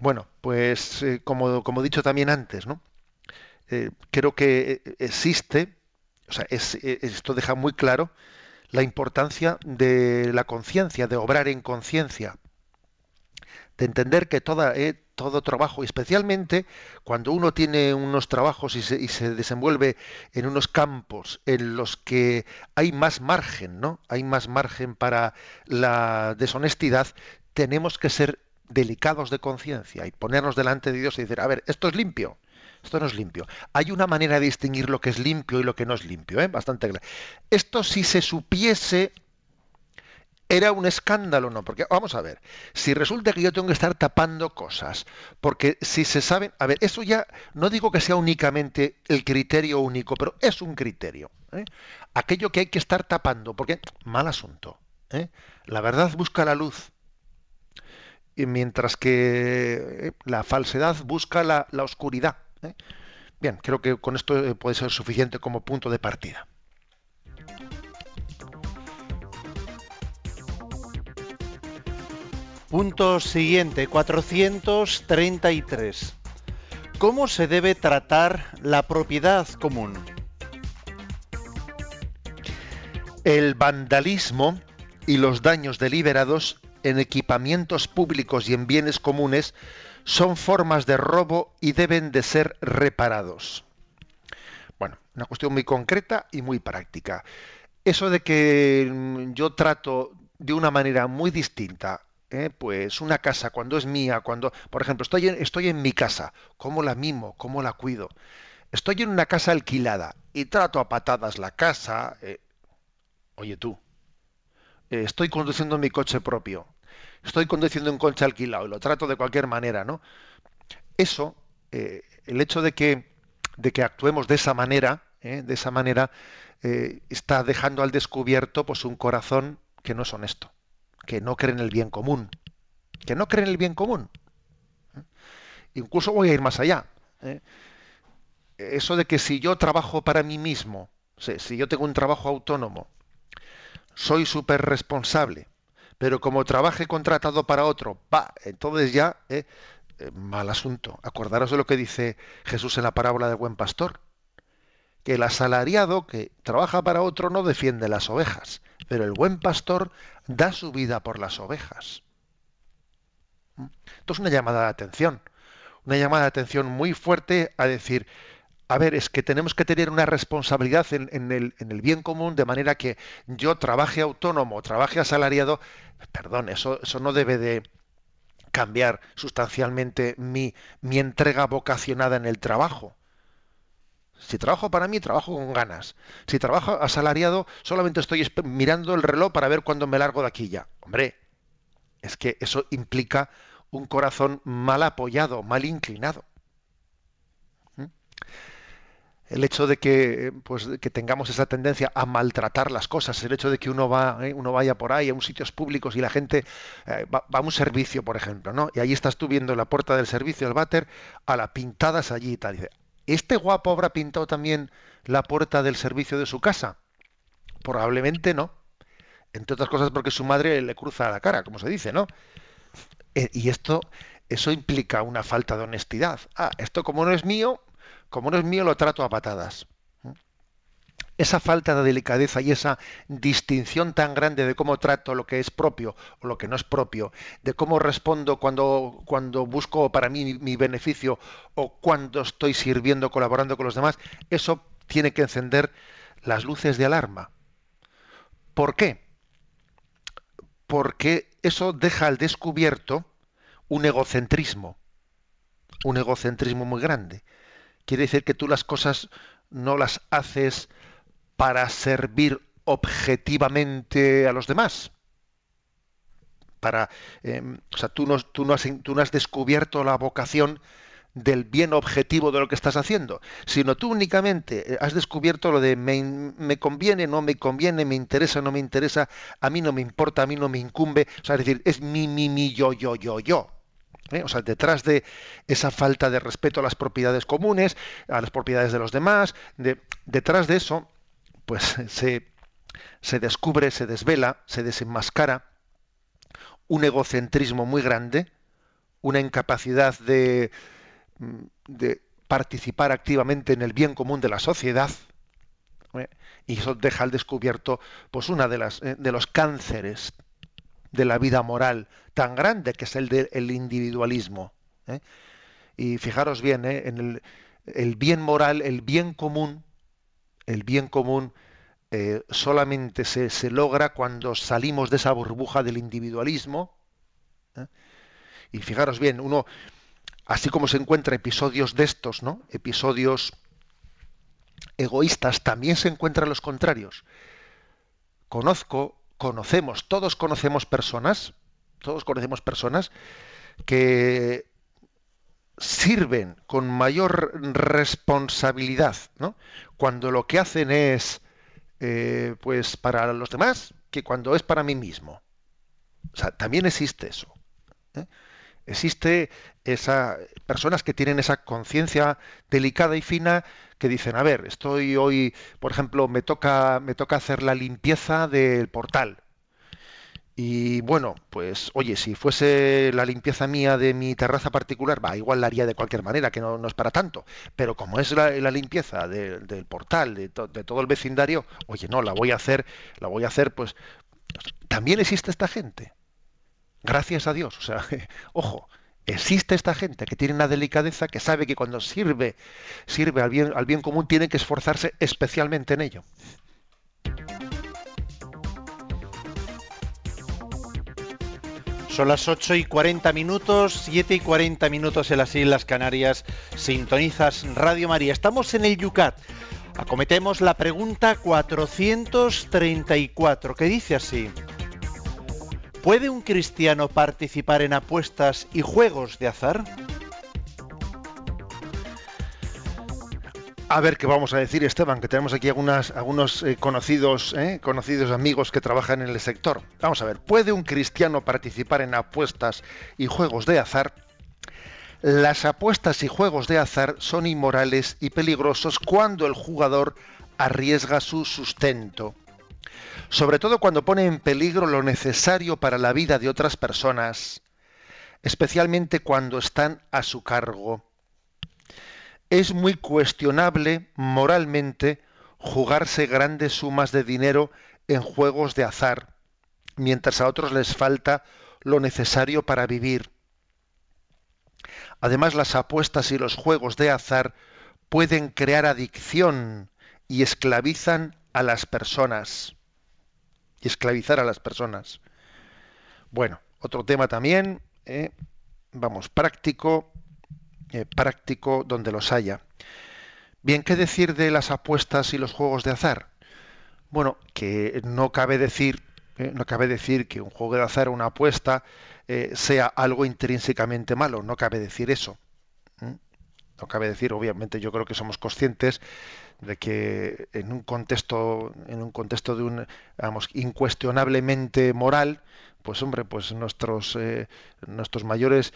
Bueno, pues eh, como, como, he dicho también antes, ¿no? creo que existe, o sea, esto deja muy claro la importancia de la conciencia, de obrar en conciencia, de entender que toda, eh, todo trabajo, especialmente cuando uno tiene unos trabajos y se, y se, desenvuelve en unos campos en los que hay más margen, ¿no? Hay más margen para la deshonestidad, tenemos que ser delicados de conciencia y ponernos delante de Dios y decir, a ver, esto es limpio, esto no es limpio. Hay una manera de distinguir lo que es limpio y lo que no es limpio, ¿eh? bastante claro. Esto si se supiese era un escándalo, ¿no? Porque vamos a ver, si resulta que yo tengo que estar tapando cosas, porque si se saben, a ver, eso ya no digo que sea únicamente el criterio único, pero es un criterio. ¿eh? Aquello que hay que estar tapando, porque mal asunto. ¿eh? La verdad busca la luz, y mientras que eh, la falsedad busca la oscuridad. ¿eh? Bien, creo que con esto puede ser suficiente como punto de partida. Punto siguiente, 433. ¿Cómo se debe tratar la propiedad común? El vandalismo y los daños deliberados en equipamientos públicos y en bienes comunes son formas de robo y deben de ser reparados. Bueno, una cuestión muy concreta y muy práctica. Eso de que yo trato de una manera muy distinta, ¿eh? pues una casa cuando es mía, cuando, por ejemplo, estoy en, estoy en mi casa, ¿cómo la mimo? ¿Cómo la cuido? Estoy en una casa alquilada y trato a patadas la casa. Eh, oye tú, eh, estoy conduciendo mi coche propio estoy conduciendo un coche alquilado y lo trato de cualquier manera, ¿no? Eso, el hecho de que, de que actuemos de esa manera, de esa manera, está dejando al descubierto pues un corazón que no es honesto, que no cree en el bien común, que no cree en el bien común. Incluso voy a ir más allá. Eso de que si yo trabajo para mí mismo, si yo tengo un trabajo autónomo, soy súper responsable, pero como trabaje contratado para otro, va, entonces ya, eh, eh, mal asunto. Acordaros de lo que dice Jesús en la parábola del buen pastor, que el asalariado que trabaja para otro no defiende las ovejas, pero el buen pastor da su vida por las ovejas. Esto es una llamada de atención, una llamada de atención muy fuerte a decir, a ver, es que tenemos que tener una responsabilidad en, el, bien común de manera que yo trabaje autónomo, trabaje asalariado, perdón, eso, eso no debe de cambiar sustancialmente mi, mi entrega vocacionada en el trabajo. Si trabajo para mí, trabajo con ganas. Si trabajo asalariado, solamente estoy mirando el reloj para ver cuándo me largo de aquí ya. Hombre, es que eso implica un corazón mal apoyado, mal inclinado el hecho de que, pues, que tengamos esa tendencia a maltratar las cosas, el hecho de que uno, va, ¿eh? uno vaya por ahí a un sitios públicos y la gente eh, va, a un servicio, por ejemplo, ¿no? Y ahí estás tú viendo en la puerta del servicio del váter a la pintadas allí y tal. dice, ¿este guapo habrá pintado también la puerta del servicio de su casa? Probablemente no. Entre otras cosas porque su madre le cruza la cara, como se dice, ¿no? Eh, y esto, eso implica una falta de honestidad. Ah, esto como no es mío, como no es mío, lo trato a patadas. Esa falta de delicadeza y esa distinción tan grande de cómo trato lo que es propio o lo que no es propio, de cómo respondo cuando, cuando busco para mí mi, beneficio o cuando estoy sirviendo, colaborando con los demás, eso tiene que encender las luces de alarma. ¿Por qué? Porque eso deja al descubierto un egocentrismo, un egocentrismo muy grande quiere decir que tú las cosas no las haces para servir objetivamente a los demás. Para, em, o sea, tú no, tú, no has, tú no has descubierto la vocación del bien objetivo de lo que estás haciendo, sino tú únicamente eh, has descubierto lo de me, conviene, no me conviene, me interesa, no me interesa, a mí no me importa, a mí no me incumbe, o sea, es decir, es mi, mi, mi, yo, yo, yo, yo. ¿eh? O sea, detrás de esa falta de respeto a las propiedades comunes, a las propiedades de los demás, detrás de eso, pues se, se descubre, se desvela, se desenmascara un egocentrismo muy grande, una incapacidad de, de participar activamente en el bien común de la sociedad, ¿eh? y eso deja al descubierto pues una de las eh, de los cánceres de la vida moral tan grande que es el del individualismo. ¿eh? Y fijaros bien, ¿eh? en el, bien moral, el bien común, el bien común eh, solamente se, se, logra cuando salimos de esa burbuja del individualismo. Y fijaros bien, uno, así como se encuentra episodios de estos, ¿no? Episodios egoístas, también se encuentran los contrarios. Conozco conocemos, todos conocemos personas, todos conocemos personas que sirven con mayor responsabilidad, ¿no? Cuando lo que hacen es, eh, pues, para los demás, que cuando es para mí mismo. O sea, también existe eso. ¿eh? Existe esa personas que tienen esa conciencia delicada y fina que dicen, a ver, estoy hoy, por ejemplo, me toca, me toca hacer la limpieza del portal. Y bueno, pues oye, si fuese la limpieza mía de mi terraza particular, va, igual la haría de cualquier manera, que no, es para tanto. Pero como es la, limpieza del portal, de, de, todo el vecindario, oye, no, la voy a hacer, la voy a hacer, pues también existe esta gente. Gracias a Dios. O sea, ojo, existe esta gente que tiene una delicadeza que sabe que cuando sirve, sirve al bien, al bien común, tiene que esforzarse especialmente en ello. Son las 8 y 40 minutos, 7 y 40 minutos en las Islas Canarias. Sintonizas Radio María. Estamos en el Yucat. Acometemos la pregunta 434, que dice así. ¿Puede un cristiano participar en apuestas y juegos de azar? A ver qué vamos a decir, Esteban, que tenemos aquí algunos eh, conocidos, eh, conocidos amigos que trabajan en el sector. Vamos a ver, ¿puede un cristiano participar en apuestas y juegos de azar? Las apuestas y juegos de azar son inmorales y peligrosos cuando el jugador arriesga su sustento. Sobre todo cuando pone en peligro lo necesario para la vida de otras personas, especialmente cuando están a su cargo es muy cuestionable moralmente jugarse grandes sumas de dinero en juegos de azar, mientras a otros les falta lo necesario para vivir. Además, las apuestas y los juegos de azar pueden crear adicción y esclavizan a las personas. Y esclavizar a las personas. Bueno, otro tema también, eh, vamos, práctico, eh, práctico donde los haya. Bien, ¿qué decir de las apuestas y los juegos de azar? Bueno, que no cabe decir, eh, no cabe decir que un juego de azar o una apuesta eh, sea algo intrínsecamente malo, no cabe decir eso. No cabe decir, obviamente, yo creo que somos conscientes de que en un contexto, en un contexto de un, incuestionablemente moral, pues hombre, pues nuestros, nuestros mayores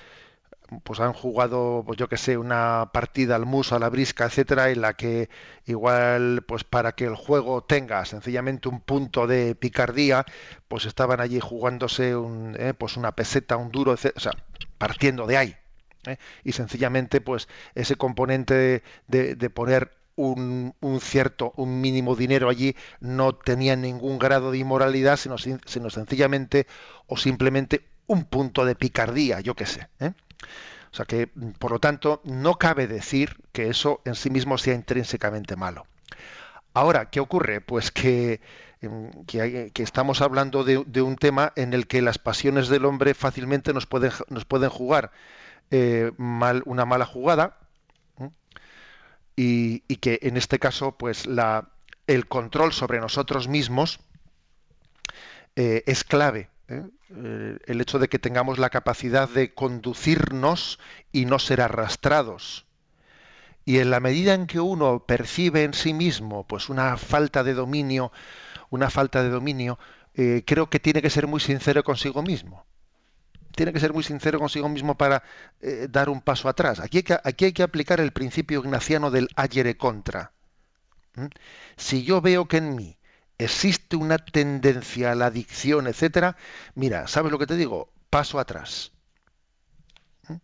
pues han jugado, pues yo que sé, una partida al muso, a la brisca, etcétera, en la que igual, pues para que el juego tenga sencillamente un punto de picardía, pues estaban allí jugándose un, eh, pues una peseta, un duro, o sea, partiendo de ahí. ¿eh? Y sencillamente, pues ese componente de, poner un, un, cierto, un mínimo dinero allí no tenía ningún grado de inmoralidad, sino, sino sencillamente o simplemente un punto de picardía, yo qué sé. ¿eh? O sea que, por lo tanto, no cabe decir que eso en sí mismo sea intrínsecamente malo. Ahora, ¿qué ocurre? Pues que, em, que, estamos hablando de, un tema en el que las pasiones del hombre fácilmente nos pueden, nos pueden jugar eh, mal, una mala jugada y, que en este caso, pues la, el control sobre nosotros mismos eh, es clave ¿eh? Eh, el hecho de que tengamos la capacidad de conducirnos y no ser arrastrados. Y en la medida en que uno percibe en sí mismo pues una falta de dominio, una falta de dominio, eh, creo que tiene que ser muy sincero consigo mismo. Tiene que ser muy sincero consigo mismo para dar un paso atrás. Aquí hay, que, aquí hay que aplicar el principio ignaciano del ayere contra. Si yo veo que en mí existe una tendencia a la adicción, etcétera, mira, ¿sabes lo que te digo? Paso atrás. ¿Mm?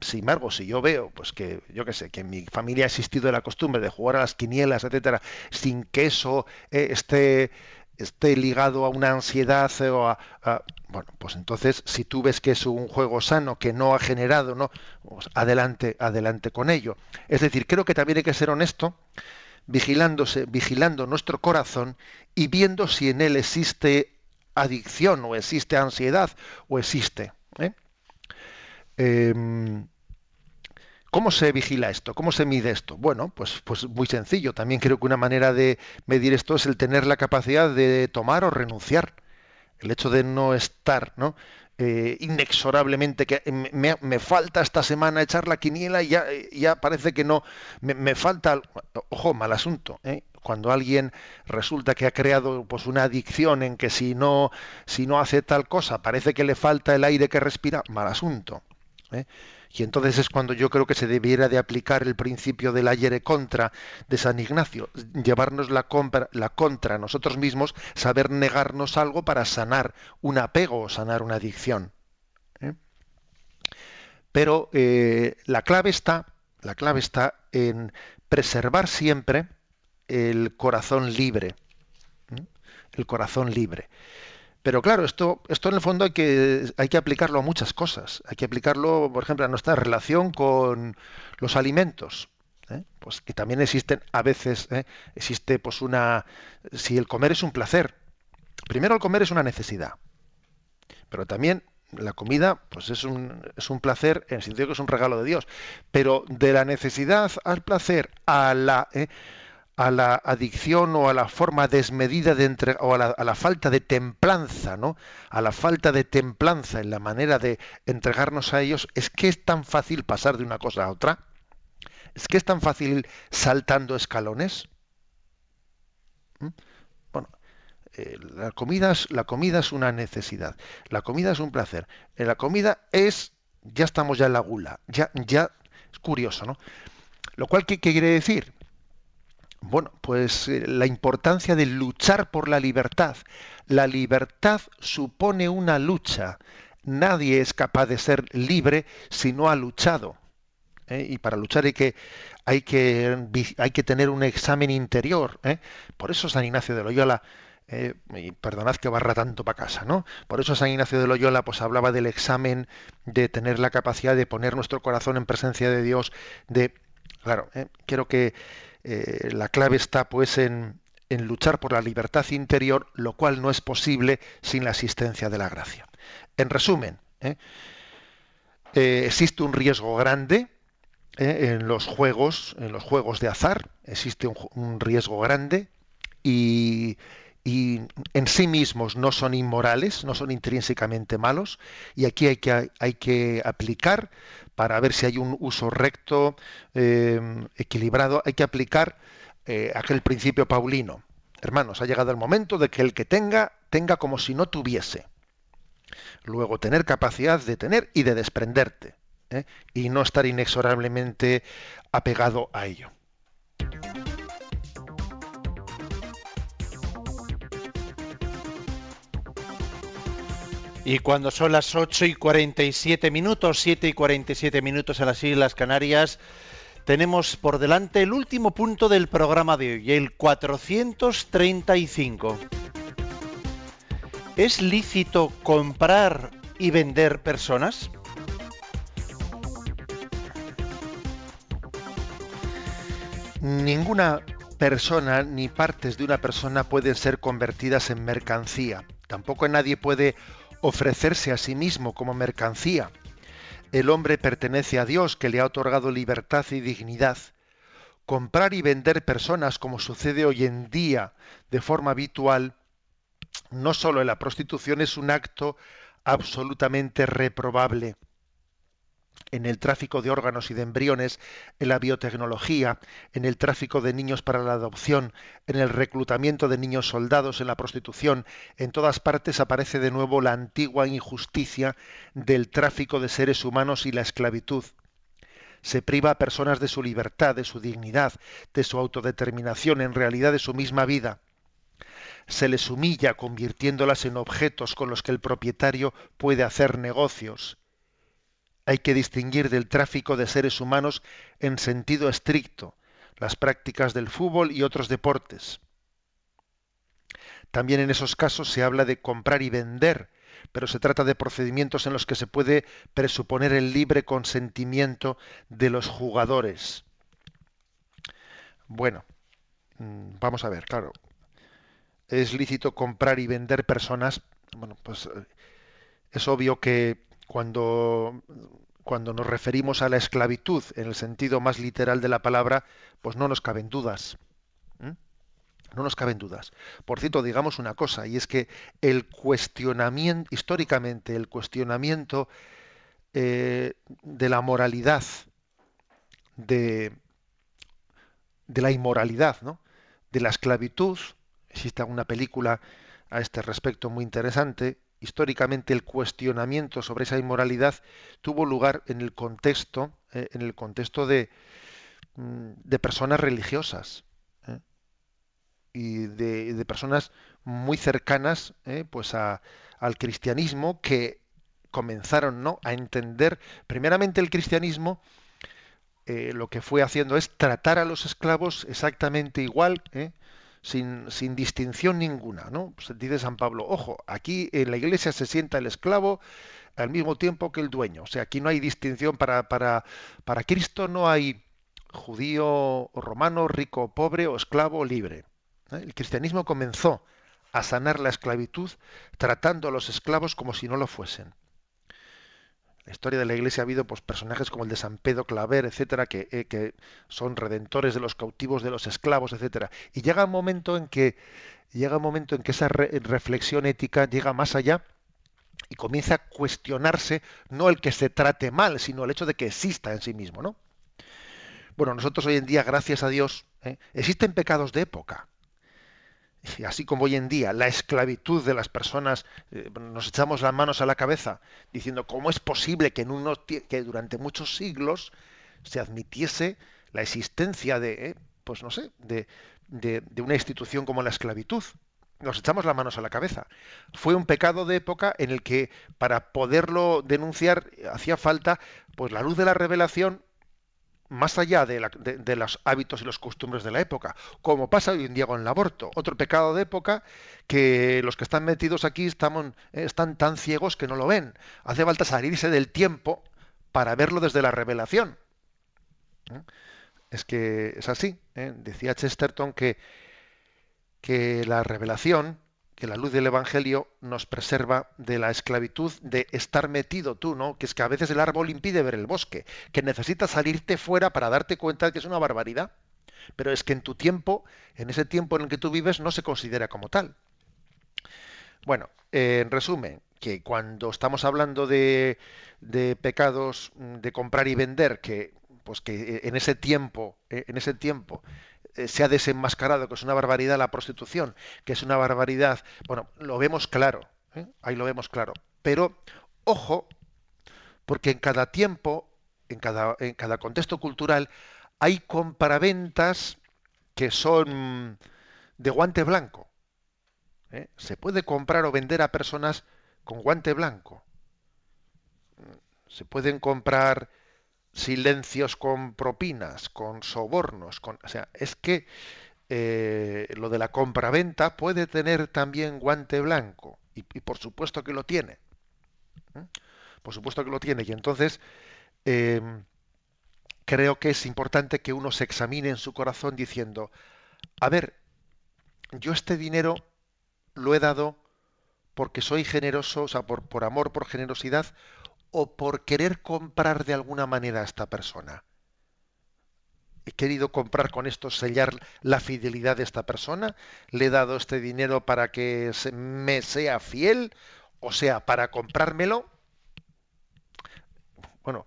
Sin embargo, si yo veo, pues que, yo qué sé, que en mi familia ha existido la costumbre de jugar a las quinielas, etcétera, sin que eso eh, esté, esté ligado a una ansiedad o a, bueno, pues entonces, si tú ves que es un juego sano que no ha generado, no, pues adelante, adelante con ello. Es decir, creo que también hay que ser honesto vigilándose, vigilando nuestro corazón y viendo si en él existe adicción o existe ansiedad o existe. ¿eh? Em, ¿Cómo se vigila esto? ¿Cómo se mide esto? Bueno, pues, pues muy sencillo. También creo que una manera de medir esto es el tener la capacidad de tomar o renunciar. El hecho de no estar, ¿no? Eh, inexorablemente que me, falta esta semana echar la quiniela y ya, ya parece que no, me, falta, ojo, mal asunto. ¿eh? Cuando alguien resulta que ha creado pues una adicción en que si no, si no hace tal cosa parece que le falta el aire que respira, mal asunto. ¿eh? Y entonces es cuando yo creo que se debiera de aplicar el principio del ayer contra de San Ignacio, llevarnos la, contra nosotros mismos, saber negarnos algo para sanar un apego o sanar una adicción. ¿eh? Pero eh, la clave está, la clave está en preservar siempre el corazón libre, ¿eh? el corazón libre. Pero claro, esto, esto en el fondo hay que, aplicarlo a muchas cosas. Hay que aplicarlo, por ejemplo, a nuestra relación con los alimentos. ¿eh? Pues que también existen, a veces, ¿eh? existe pues una. Si el comer es un placer. Primero el comer es una necesidad. Pero también la comida, pues es un, es un placer en el sentido que es un regalo de Dios. Pero de la necesidad al placer, a la. ¿eh? A la adicción o a la forma desmedida de entre, o a la, falta de templanza, ¿no? A la falta de templanza en la manera de entregarnos a ellos, es que es tan fácil pasar de una cosa a otra. ¿Es que es tan fácil saltando escalones? ¿Mm? Bueno, eh, la, comida es, la comida es una necesidad, la comida es un placer, eh, la comida es, ya estamos ya en la gula, ya, ya, es curioso, ¿no? Lo cual, ¿qué, quiere decir? Bueno, pues eh, la importancia de luchar por la libertad. La libertad supone una lucha. Nadie es capaz de ser libre si no ha luchado. Y para luchar hay que, hay que, hay que tener un examen interior. Por eso San Ignacio de Loyola eh, y perdonad que barra tanto para casa, ¿no? Por eso San Ignacio de Loyola pues hablaba del examen, de tener la capacidad de poner nuestro corazón en presencia de Dios, de, claro, eh, quiero que eh, la clave está pues en, en luchar por la libertad interior, lo cual no es posible sin la asistencia de la gracia. En resumen, existe un riesgo grande en los juegos, en los juegos de azar, existe un riesgo grande y y en sí mismos no son inmorales, no son intrínsecamente malos, y aquí hay que, hay que aplicar, para ver si hay un uso recto, em, equilibrado, hay que aplicar eh, aquel principio paulino. Hermanos, ha llegado el momento de que el que tenga, tenga como si no tuviese. Luego, tener capacidad de tener y de desprenderte, ¿eh? y no estar inexorablemente apegado a ello. Y cuando son las 8 y 47 minutos, 7 y 47 minutos en las Islas Canarias, tenemos por delante el último punto del programa de hoy, el 435. ¿Es lícito comprar y vender personas? Ninguna persona ni partes de una persona pueden ser convertidas en mercancía. Tampoco nadie puede ofrecerse a sí mismo como mercancía. El hombre pertenece a Dios que le ha otorgado libertad y dignidad. Comprar y vender personas como sucede hoy en día de forma habitual, no solo en la prostitución es un acto absolutamente reprobable, en el tráfico de órganos y de embriones, en la biotecnología, en el tráfico de niños para la adopción, en el reclutamiento de niños soldados, en la prostitución, en todas partes aparece de nuevo la antigua injusticia del tráfico de seres humanos y la esclavitud. Se priva a personas de su libertad, de su dignidad, de su autodeterminación, en realidad de su misma vida. Se les humilla convirtiéndolas en objetos con los que el propietario puede hacer negocios hay que distinguir del tráfico de seres humanos en sentido estricto, las prácticas del fútbol y otros deportes. También en esos casos se habla de comprar y vender, pero se trata de procedimientos en los que se puede presuponer el libre consentimiento de los jugadores. Bueno, mm, vamos a ver, claro. Es lícito comprar y vender personas. Bueno, pues eh, es obvio que cuando, cuando nos referimos a la esclavitud en el sentido más literal de la palabra, pues no nos caben dudas. No nos caben dudas. Por cierto, digamos una cosa, y es que el cuestionamiento, históricamente, el cuestionamiento eh, de la moralidad, de, de la inmoralidad, ¿no? de la esclavitud, existe una película a este respecto muy interesante, históricamente el cuestionamiento sobre esa inmoralidad tuvo lugar en el contexto, eh, en el contexto de, mm, de personas religiosas eh, y de, personas muy cercanas eh, pues al cristianismo que comenzaron ¿no? a entender primeramente el cristianismo lo que fue haciendo es tratar a los esclavos exactamente igual sin, sin distinción ninguna, ¿no? Pues dice San Pablo, ojo, aquí en la iglesia se sienta el esclavo al mismo tiempo que el dueño. O sea, aquí no hay distinción para, para, para Cristo, no hay judío o romano, rico o pobre, o esclavo o libre. ¿eh? El cristianismo comenzó a sanar la esclavitud tratando a los esclavos como si no lo fuesen la historia de la Iglesia ha habido pues, personajes como el de San Pedro Claver, etcétera, que, eh, que, son redentores de los cautivos, de los esclavos, etcétera. Y llega un momento en que llega un momento en que esa reflexión ética llega más allá y comienza a cuestionarse no el que se trate mal, sino el hecho de que exista en sí mismo, ¿no? bueno, nosotros hoy en día, gracias a Dios, ¿eh? existen pecados de época. Así como hoy en día la esclavitud de las personas, eh, nos echamos las manos a la cabeza diciendo cómo es posible que, en que durante muchos siglos se admitiese la existencia de, eh, pues no sé, de, de, una institución como la esclavitud. Nos echamos las manos a la cabeza. Fue un pecado de época en el que para poderlo denunciar hacía falta pues la luz de la revelación más allá de, los hábitos y los costumbres de la época, como pasa hoy en día con el aborto. Otro pecado de época que los que están metidos aquí estamos, eh, están tan ciegos que no lo ven. Hace falta salirse del tiempo para verlo desde la revelación. ¿Eh? Es que es así. ¿eh? Decía Chesterton que, que la revelación que la luz del Evangelio nos preserva de la esclavitud de estar metido tú, ¿no? Que es que a veces el árbol impide ver el bosque, que necesitas salirte fuera para darte cuenta de que es una barbaridad. Pero es que en tu tiempo, en ese tiempo en el que tú vives, no se considera como tal. Bueno, en resumen, que cuando estamos hablando de, de pecados de comprar y vender, que pues que en ese tiempo, en ese tiempo eh, se ha desenmascarado que es una barbaridad la prostitución, que es una barbaridad, bueno, lo vemos claro, ¿eh? ahí lo vemos claro. Pero, ojo, porque en cada tiempo, en cada, en cada contexto cultural, hay compraventas que son de guante blanco. ¿eh? Se puede comprar o vender a personas con guante blanco. Se pueden comprar silencios con propinas, con sobornos, con, o sea, es que eh, lo de la compraventa puede tener también guante blanco y, por supuesto que lo tiene, por supuesto que lo tiene y entonces em, creo que es importante que uno se examine en su corazón diciendo, a ver, yo este dinero lo he dado porque soy generoso, o sea, por, por amor, por generosidad, o por querer comprar de alguna manera a esta persona. He querido comprar con esto, sellar la fidelidad de esta persona. Le he dado este dinero para que me sea fiel, o sea, para comprármelo. Bueno,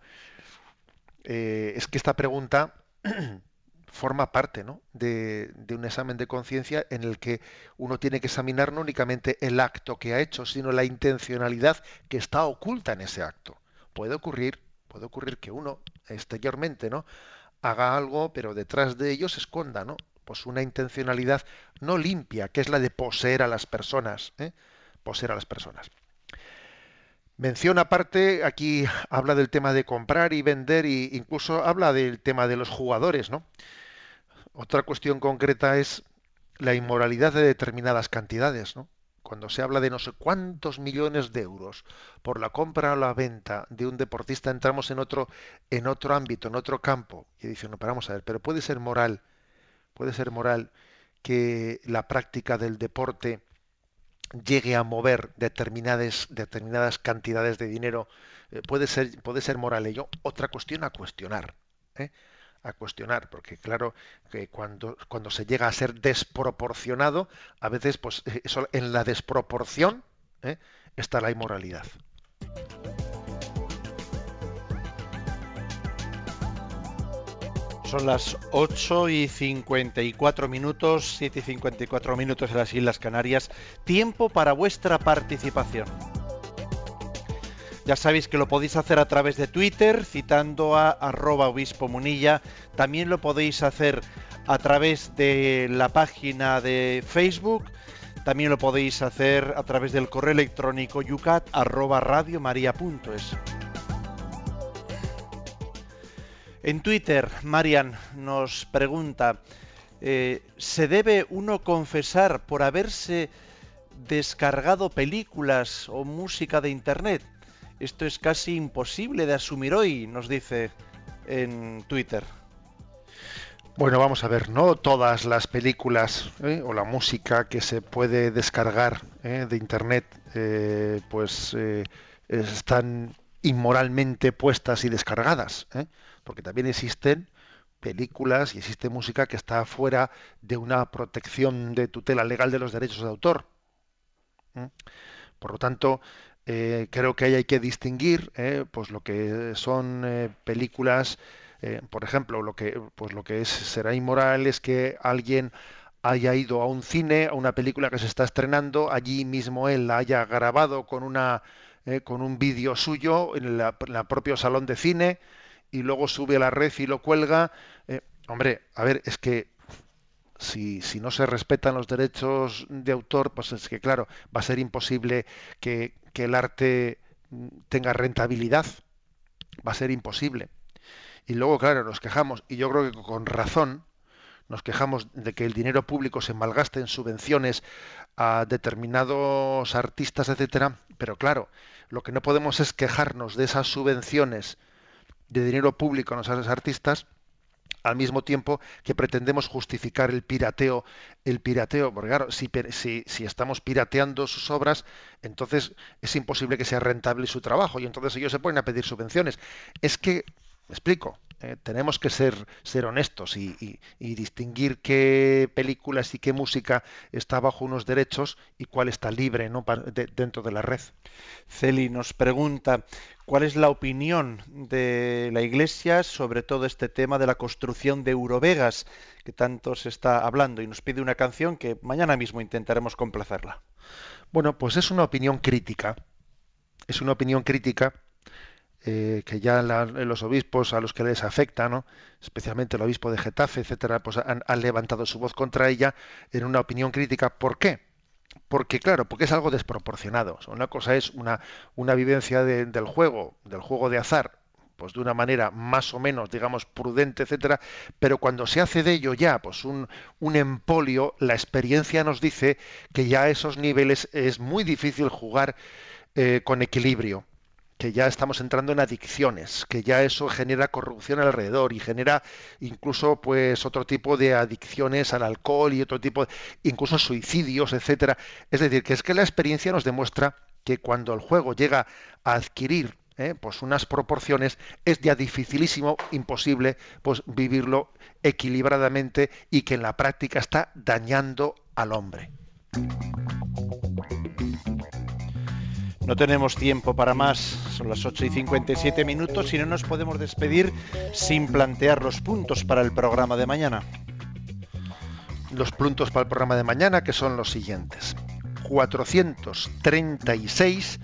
eh, es que esta pregunta forma parte ¿no? de, un examen de conciencia en el que uno tiene que examinar no únicamente el acto que ha hecho, sino la intencionalidad que está oculta en ese acto. Puede ocurrir, puede ocurrir que uno exteriormente ¿no? haga algo, pero detrás de ello se esconda, ¿no? Pues una intencionalidad no limpia, que es la de poseer a las personas, ¿eh? poseer a las personas. Menciona aparte, aquí habla del tema de comprar y vender e incluso habla del tema de los jugadores, ¿no? Otra cuestión concreta es la inmoralidad de determinadas cantidades, ¿no? Cuando se habla de no sé cuántos millones de euros por la compra o la venta de un deportista, entramos en otro, en otro ámbito, en otro campo. Y dice, no, pero vamos a ver, pero puede ser moral, puede ser moral que la práctica del deporte llegue a mover determinadas, determinadas cantidades de dinero, eh, puede, ser, puede ser moral ello. Otra cuestión a cuestionar. ¿eh? A cuestionar, porque claro que cuando, cuando se llega a ser desproporcionado, a veces pues eso, en la desproporción ¿eh? está la inmoralidad. Son las 8 y 54 minutos, 7 y 54 minutos en las Islas Canarias. Tiempo para vuestra participación. Ya sabéis que lo podéis hacer a través de Twitter, citando a arroba obispo munilla. También lo podéis hacer a través de la página de Facebook. También lo podéis hacer a través del correo electrónico yucat arroba En Twitter, Marian nos pregunta, eh, ¿se debe uno confesar por haberse descargado películas o música de Internet? Esto es casi imposible de asumir hoy, nos dice en Twitter. Bueno, vamos a ver, no todas las películas ¿eh? o la música que se puede descargar ¿eh? de Internet, eh, pues están inmoralmente puestas y descargadas, porque también existen películas y existe música que está fuera de una protección de tutela legal de los derechos de autor. Por lo tanto, eh, creo que ahí hay que distinguir eh, pues lo que son eh, películas Eh, por ejemplo, lo que, pues lo que es, será inmoral es que alguien haya ido a un cine, a una película que se está estrenando, allí mismo él la haya grabado con una con un vídeo suyo en la, propio salón de cine y luego sube a la red y lo cuelga. Hombre, a ver, es que si, si, no se respetan los derechos de autor, pues es que claro, va a ser imposible que, que el arte mm, tenga rentabilidad. Va a ser imposible. Y luego, claro, nos quejamos, y yo creo que con razón, nos quejamos de que el dinero público se malgaste en subvenciones a determinados artistas, etcétera, pero claro, lo que no podemos es quejarnos de esas subvenciones de dinero público a esos artistas al mismo tiempo que pretendemos justificar el pirateo, el pirateo, porque claro, si, estamos pirateando sus obras, entonces es imposible que sea rentable su trabajo y entonces ellos se ponen a pedir subvenciones. Es que, me explico, eh, tenemos que ser, ser honestos y, distinguir qué películas y qué música está bajo unos derechos y cuál está libre ¿no? dentro de la red. Celi nos pregunta cuál es la opinión de la Iglesia sobre todo este tema de la construcción de Eurovegas que tanto se está hablando y nos pide una canción que mañana mismo intentaremos complacerla. Bueno, pues es una opinión crítica. Es una opinión crítica eh, que ya los obispos a los que les afecta, ¿no? especialmente el obispo de Getafe, etcétera, pues han, levantado su voz contra ella en una opinión crítica. ¿Por qué? Porque, claro, porque es algo desproporcionado. una cosa es una, una vivencia del juego, del juego de azar, pues de una manera más o menos, digamos, prudente, etcétera, pero cuando se hace de ello ya, pues un, un empolio, la experiencia nos dice que ya a esos niveles es muy difícil jugar eh, con equilibrio que ya estamos entrando en adicciones, que ya eso genera corrupción alrededor y genera incluso pues otro tipo de adicciones al alcohol y otro tipo, incluso suicidios, etcétera. Es decir, que es que la experiencia nos demuestra que cuando el juego llega a adquirir eh, pues unas proporciones es ya dificilísimo, imposible, pues vivirlo equilibradamente y que en la práctica está dañando al hombre. No tenemos tiempo para más, son las 8 y 57 minutos y no nos podemos despedir sin plantear los puntos para el programa de mañana. Los puntos para el programa de mañana que son los siguientes. 436,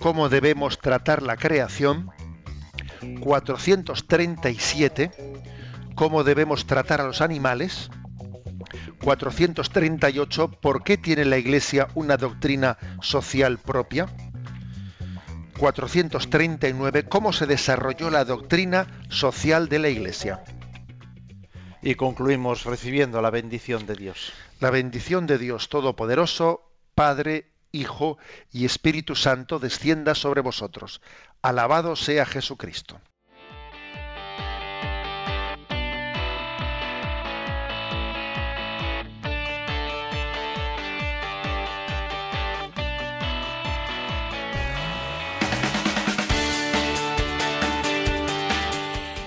cómo debemos tratar la creación. 437, cómo debemos tratar a los animales. 438, ¿por qué tiene la Iglesia una doctrina social propia? 439 cómo se desarrolló la doctrina social de la Iglesia. Y concluimos recibiendo la bendición de Dios. La bendición de Dios Todopoderoso, Padre, Hijo y Espíritu Santo descienda sobre vosotros. Alabado sea Jesucristo.